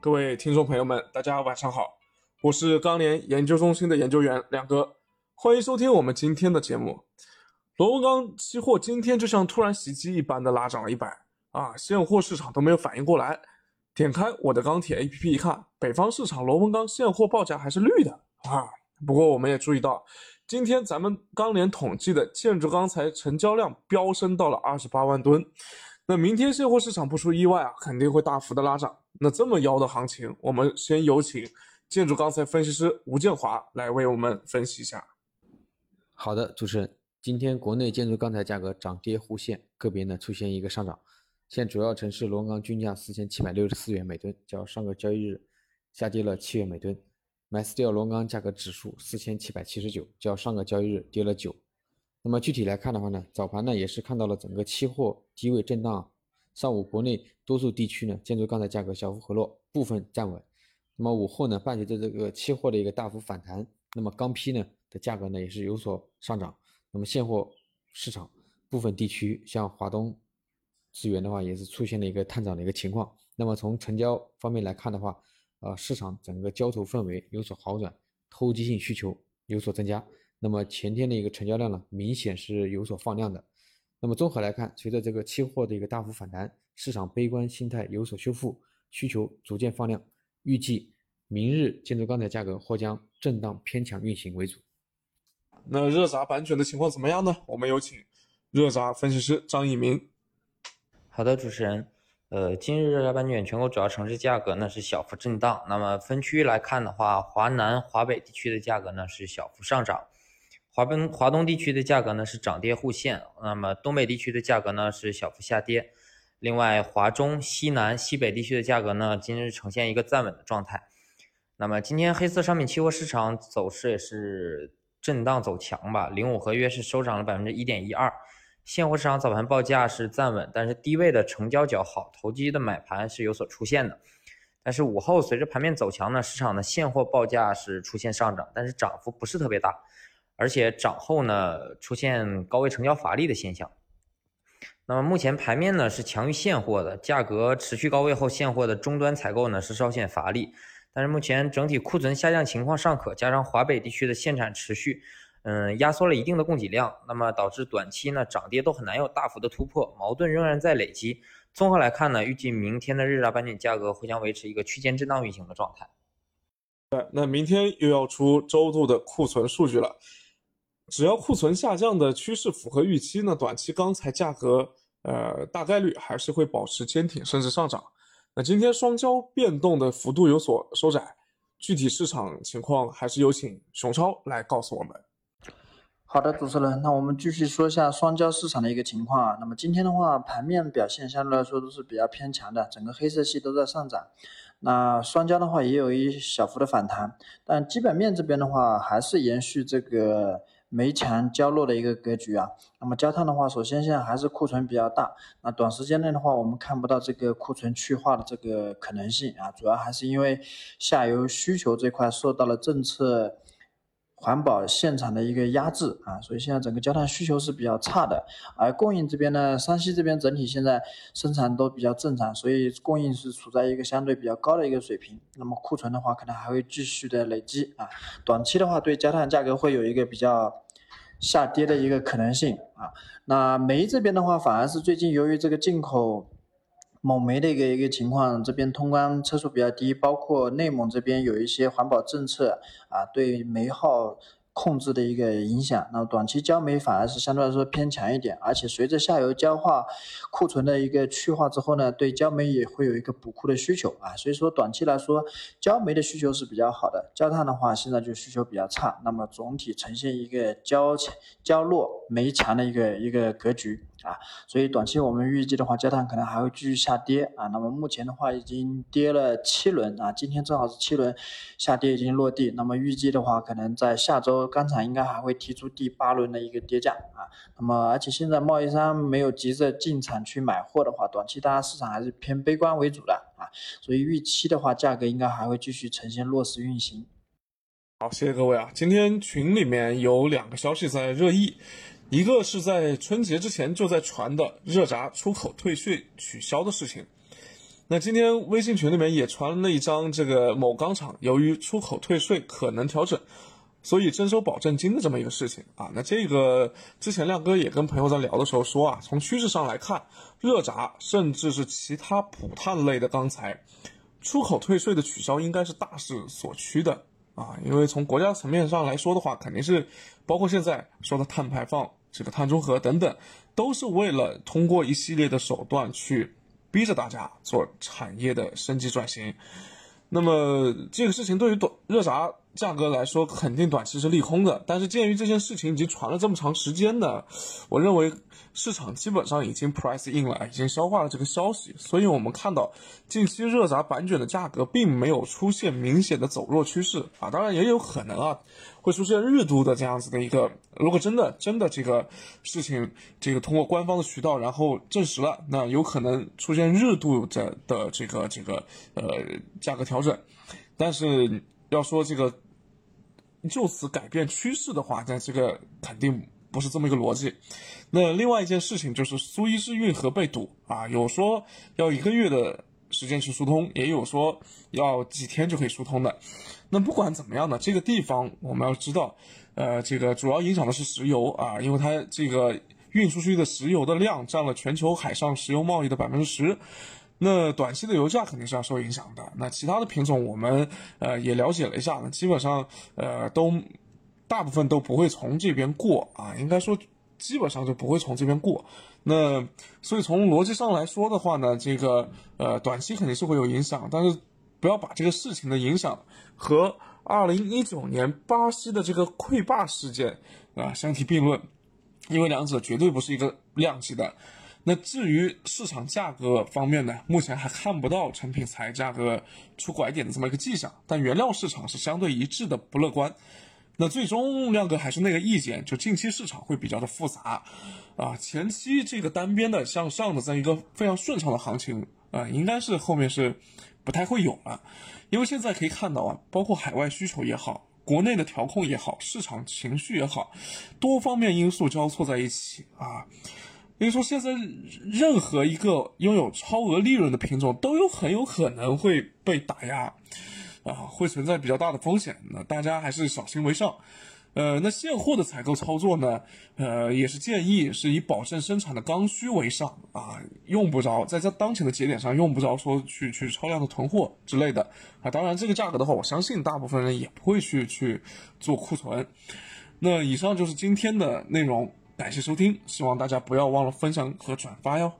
各位听众朋友们，大家晚上好，我是钢联研究中心的研究员亮哥，欢迎收听我们今天的节目。螺纹钢期货今天就像突然袭击一般的拉涨了一百啊，现货市场都没有反应过来。点开我的钢铁 APP 一看，北方市场螺纹钢现货报价还是绿的啊。不过我们也注意到，今天咱们钢联统计的建筑钢材成交量飙升到了二十八万吨。那明天现货市场不出意外啊，肯定会大幅的拉涨。那这么妖的行情，我们先有请建筑钢材分析师吴建华来为我们分析一下。好的，主持人，今天国内建筑钢材价格涨跌互现，个别呢出现一个上涨。现主要城市螺纹钢均价四千七百六十四元每吨，较上个交易日下跌了七元每吨。MySteel 螺纹钢价格指数四千七百七十九，较上个交易日跌了九。那么具体来看的话呢，早盘呢也是看到了整个期货低位震荡，上午国内多数地区呢建筑钢材价格小幅回落，部分站稳。那么午后呢，伴随着这个期货的一个大幅反弹，那么钢坯呢的价格呢也是有所上涨。那么现货市场部分地区，像华东资源的话，也是出现了一个探涨的一个情况。那么从成交方面来看的话，呃，市场整个交投氛围有所好转，投机性需求有所增加。那么前天的一个成交量呢，明显是有所放量的。那么综合来看，随着这个期货的一个大幅反弹，市场悲观心态有所修复，需求逐渐放量，预计明日建筑钢材价格或将震荡偏强运行为主。那热轧板卷的情况怎么样呢？我们有请热轧分析师张一鸣。好的，主持人。呃，今日热轧板卷全国主要城市价格呢是小幅震荡。那么分区来看的话，华南、华北地区的价格呢是小幅上涨。华东华东地区的价格呢是涨跌互现，那么东北地区的价格呢是小幅下跌。另外，华中、西南、西北地区的价格呢今日呈现一个站稳的状态。那么今天黑色商品期货市场走势也是震荡走强吧，零五合约是收涨了百分之一点一二。现货市场早盘报价是站稳，但是低位的成交较好，投机的买盘是有所出现的。但是午后随着盘面走强呢，市场的现货报价是出现上涨，但是涨幅不是特别大。而且涨后呢，出现高位成交乏力的现象。那么目前盘面呢是强于现货的，价格持续高位后，现货的终端采购呢是稍显乏力。但是目前整体库存下降情况尚可，加上华北地区的限产持续，嗯，压缩了一定的供给量，那么导致短期呢涨跌都很难有大幅的突破，矛盾仍然在累积。综合来看呢，预计明天的日轧板卷价格会将维持一个区间震荡运行的状态。对，那明天又要出周度的库存数据了。只要库存下降的趋势符合预期呢，短期钢材价格呃大概率还是会保持坚挺甚至上涨。那今天双焦变动的幅度有所收窄，具体市场情况还是有请熊超来告诉我们。好的，主持人，那我们继续说一下双焦市场的一个情况啊。那么今天的话，盘面表现相对来说都是比较偏强的，整个黑色系都在上涨。那双焦的话也有一小幅的反弹，但基本面这边的话还是延续这个。煤强焦弱的一个格局啊，那么焦炭的话，首先现在还是库存比较大，那短时间内的话，我们看不到这个库存去化的这个可能性啊，主要还是因为下游需求这块受到了政策。环保现场的一个压制啊，所以现在整个焦炭需求是比较差的，而供应这边呢，山西这边整体现在生产都比较正常，所以供应是处在一个相对比较高的一个水平。那么库存的话，可能还会继续的累积啊，短期的话对焦炭价格会有一个比较下跌的一个可能性啊。那煤这边的话，反而是最近由于这个进口。蒙煤的一个一个情况，这边通关车速比较低，包括内蒙这边有一些环保政策啊，对煤耗。控制的一个影响，那短期焦煤反而是相对来说偏强一点，而且随着下游焦化库存的一个去化之后呢，对焦煤也会有一个补库的需求啊，所以说短期来说焦煤的需求是比较好的，焦炭的话现在就需求比较差，那么总体呈现一个焦强焦弱煤强的一个一个格局啊，所以短期我们预计的话，焦炭可能还会继续下跌啊，那么目前的话已经跌了七轮啊，今天正好是七轮下跌已经落地，那么预计的话可能在下周。钢厂应该还会提出第八轮的一个跌价啊，那么而且现在贸易商没有急着进场去买货的话，短期大家市场还是偏悲观为主的啊，所以预期的话，价格应该还会继续呈现弱势运行。好，谢谢各位啊，今天群里面有两个消息在热议，一个是在春节之前就在传的热轧出口退税取消的事情，那今天微信群里面也传了一张这个某钢厂由于出口退税可能调整，所以征收保证金的这么一个事情啊。那这个之前亮哥也跟朋友在聊的时候说啊，从趋势上来看，热轧甚至是其他普碳类的钢材，出口退税的取消应该是大势所趋的啊。因为从国家层面上来说的话，肯定是包括现在说的碳排放、这个碳中和等等，都是为了通过一系列的手段去。逼着大家做产业的升级转型，那么这个事情对于短热闸价格来说，肯定短期是利空的。但是鉴于这件事情已经传了这么长时间呢，我认为。市场基本上已经 price in 了，已经消化了这个消息，所以我们看到近期热轧板卷的价格并没有出现明显的走弱趋势啊，当然也有可能啊会出现日度的这样子的一个，如果真的真的这个事情这个通过官方的渠道然后证实了，那有可能出现日度的的这个这个呃价格调整，但是要说这个就此改变趋势的话，那这个肯定。不是这么一个逻辑。那另外一件事情就是苏伊士运河被堵啊，有说要一个月的时间去疏通，也有说要几天就可以疏通的。那不管怎么样呢，这个地方我们要知道，呃，这个主要影响的是石油啊，因为它这个运输出去的石油的量占了全球海上石油贸易的百分之十。那短期的油价肯定是要受影响的。那其他的品种我们呃也了解了一下，基本上呃都。大部分都不会从这边过啊，应该说基本上就不会从这边过。那所以从逻辑上来说的话呢，这个呃短期肯定是会有影响，但是不要把这个事情的影响和二零一九年巴西的这个溃坝事件啊相提并论，因为两者绝对不是一个量级的。那至于市场价格方面呢，目前还看不到成品材价格出拐点的这么一个迹象，但原料市场是相对一致的不乐观。那最终亮哥还是那个意见，就近期市场会比较的复杂，啊，前期这个单边的向上的这样一个非常顺畅的行情啊，应该是后面是不太会有了，因为现在可以看到啊，包括海外需求也好，国内的调控也好，市场情绪也好，多方面因素交错在一起啊，所以说现在任何一个拥有超额利润的品种都有很有可能会被打压。啊，会存在比较大的风险，那大家还是小心为上。呃，那现货的采购操作呢，呃，也是建议是以保证生产的刚需为上啊，用不着在这当前的节点上用不着说去去超量的囤货之类的啊。当然，这个价格的话，我相信大部分人也不会去去做库存。那以上就是今天的内容，感谢收听，希望大家不要忘了分享和转发哟。